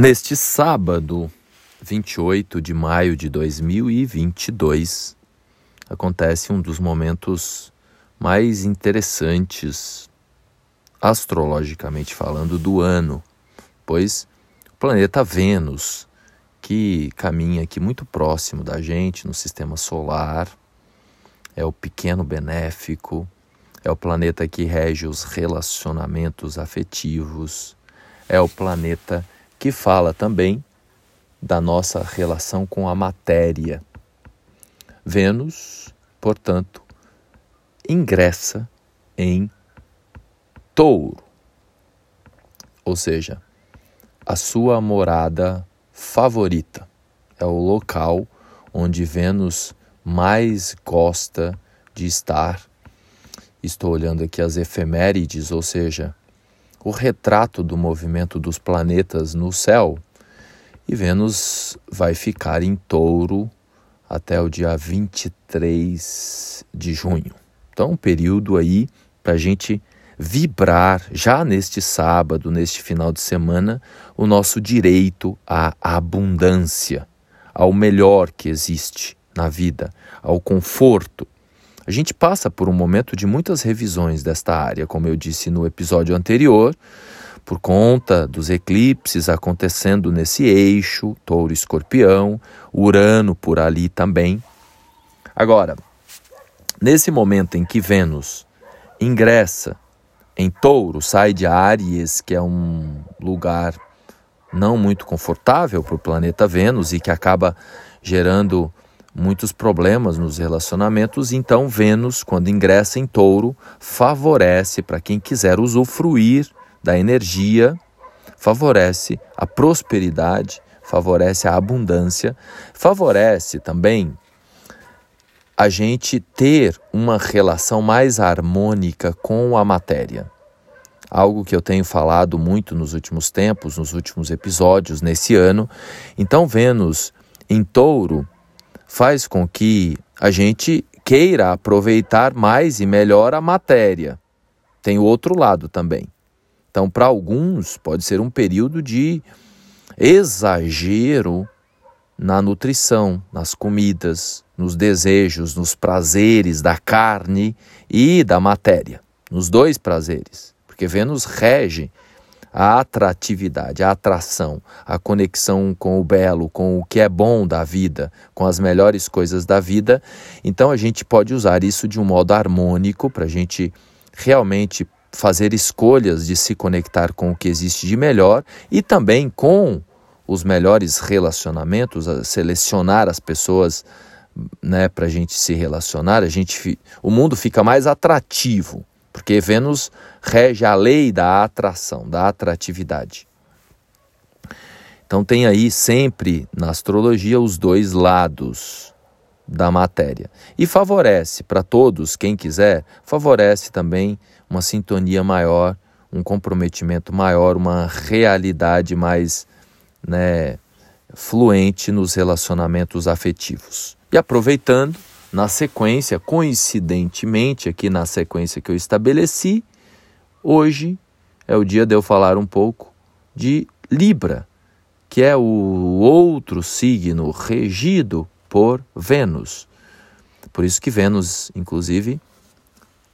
Neste sábado, 28 de maio de 2022, acontece um dos momentos mais interessantes, astrologicamente falando, do ano, pois o planeta Vênus, que caminha aqui muito próximo da gente no sistema solar, é o pequeno benéfico, é o planeta que rege os relacionamentos afetivos, é o planeta que fala também da nossa relação com a matéria. Vênus, portanto, ingressa em Touro, ou seja, a sua morada favorita. É o local onde Vênus mais gosta de estar. Estou olhando aqui as efemérides, ou seja, o retrato do movimento dos planetas no céu. E Vênus vai ficar em touro até o dia 23 de junho. Então, um período aí para a gente vibrar já neste sábado, neste final de semana, o nosso direito à abundância, ao melhor que existe na vida, ao conforto, a gente passa por um momento de muitas revisões desta área, como eu disse no episódio anterior, por conta dos eclipses acontecendo nesse eixo, touro escorpião, Urano por ali também. Agora, nesse momento em que Vênus ingressa em touro, sai de Áries, que é um lugar não muito confortável para o planeta Vênus e que acaba gerando muitos problemas nos relacionamentos, então Vênus, quando ingressa em touro, favorece para quem quiser usufruir da energia, favorece a prosperidade, favorece a abundância, favorece também a gente ter uma relação mais harmônica com a matéria. Algo que eu tenho falado muito nos últimos tempos, nos últimos episódios, nesse ano. Então, Vênus em touro faz com que a gente queira aproveitar mais e melhor a matéria. Tem o outro lado também. Então, para alguns, pode ser um período de exagero na nutrição, nas comidas, nos desejos, nos prazeres da carne e da matéria, nos dois prazeres, porque Vênus rege a atratividade, a atração, a conexão com o belo, com o que é bom da vida, com as melhores coisas da vida. Então a gente pode usar isso de um modo harmônico para a gente realmente fazer escolhas de se conectar com o que existe de melhor e também com os melhores relacionamentos, selecionar as pessoas né, para a gente se relacionar, a gente, o mundo fica mais atrativo porque Vênus rege a lei da atração, da atratividade. Então tem aí sempre na astrologia os dois lados da matéria. E favorece para todos, quem quiser, favorece também uma sintonia maior, um comprometimento maior, uma realidade mais né, fluente nos relacionamentos afetivos. E aproveitando, na sequência, coincidentemente, aqui na sequência que eu estabeleci, hoje é o dia de eu falar um pouco de Libra, que é o outro signo regido por Vênus. Por isso que Vênus, inclusive,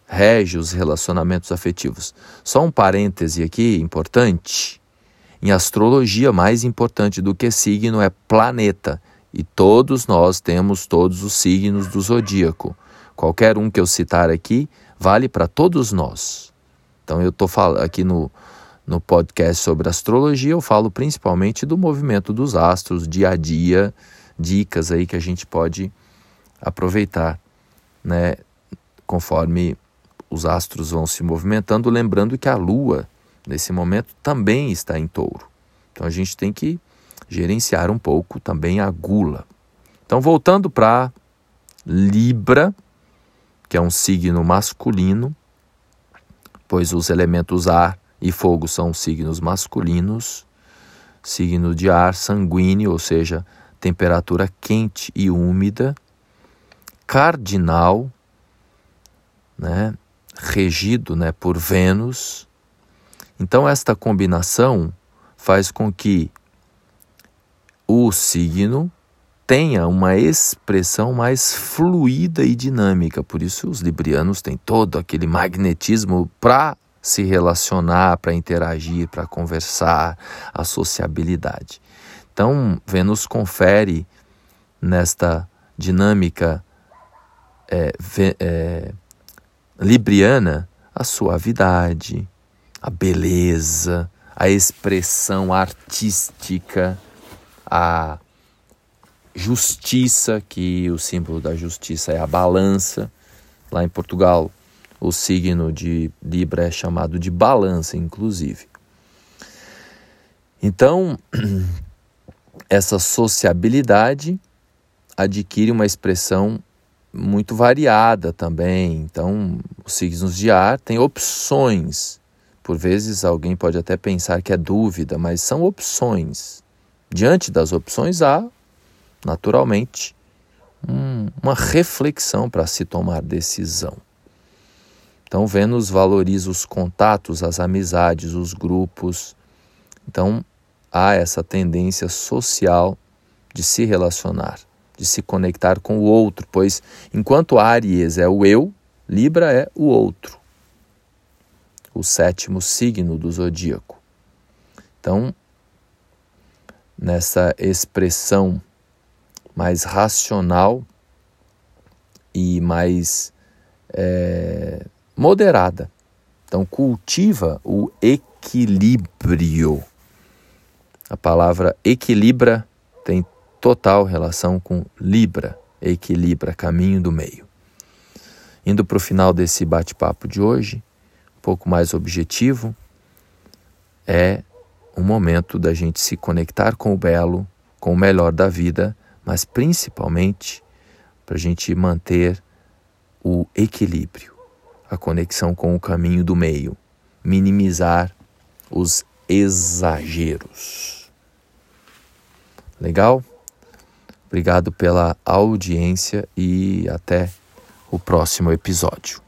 rege os relacionamentos afetivos. Só um parêntese aqui importante. Em astrologia, mais importante do que signo é planeta. E todos nós temos todos os signos do zodíaco. Qualquer um que eu citar aqui vale para todos nós. Então eu estou aqui no, no podcast sobre astrologia, eu falo principalmente do movimento dos astros, dia a dia, dicas aí que a gente pode aproveitar, né? Conforme os astros vão se movimentando, lembrando que a Lua, nesse momento, também está em touro. Então a gente tem que gerenciar um pouco também a gula. Então, voltando para Libra, que é um signo masculino, pois os elementos ar e fogo são signos masculinos, signo de ar sanguíneo, ou seja, temperatura quente e úmida, cardinal, né, regido né, por Vênus. Então, esta combinação faz com que o signo tenha uma expressão mais fluida e dinâmica. Por isso, os librianos têm todo aquele magnetismo para se relacionar, para interagir, para conversar, a sociabilidade. Então, Vênus confere nesta dinâmica é, é, libriana a suavidade, a beleza, a expressão artística, a justiça, que o símbolo da justiça é a balança. Lá em Portugal, o signo de Libra é chamado de balança, inclusive. Então, essa sociabilidade adquire uma expressão muito variada também. Então, os signos de ar têm opções. Por vezes alguém pode até pensar que é dúvida, mas são opções. Diante das opções há, naturalmente, um, uma reflexão para se tomar decisão. Então, Vênus valoriza os contatos, as amizades, os grupos. Então, há essa tendência social de se relacionar, de se conectar com o outro, pois enquanto Áries é o eu, Libra é o outro, o sétimo signo do zodíaco. Então, nessa expressão mais racional e mais é, moderada. Então, cultiva o equilíbrio. A palavra equilibra tem total relação com Libra, equilibra, caminho do meio. Indo para o final desse bate-papo de hoje, um pouco mais objetivo, é um momento da gente se conectar com o belo, com o melhor da vida, mas principalmente para a gente manter o equilíbrio, a conexão com o caminho do meio, minimizar os exageros. Legal? Obrigado pela audiência e até o próximo episódio.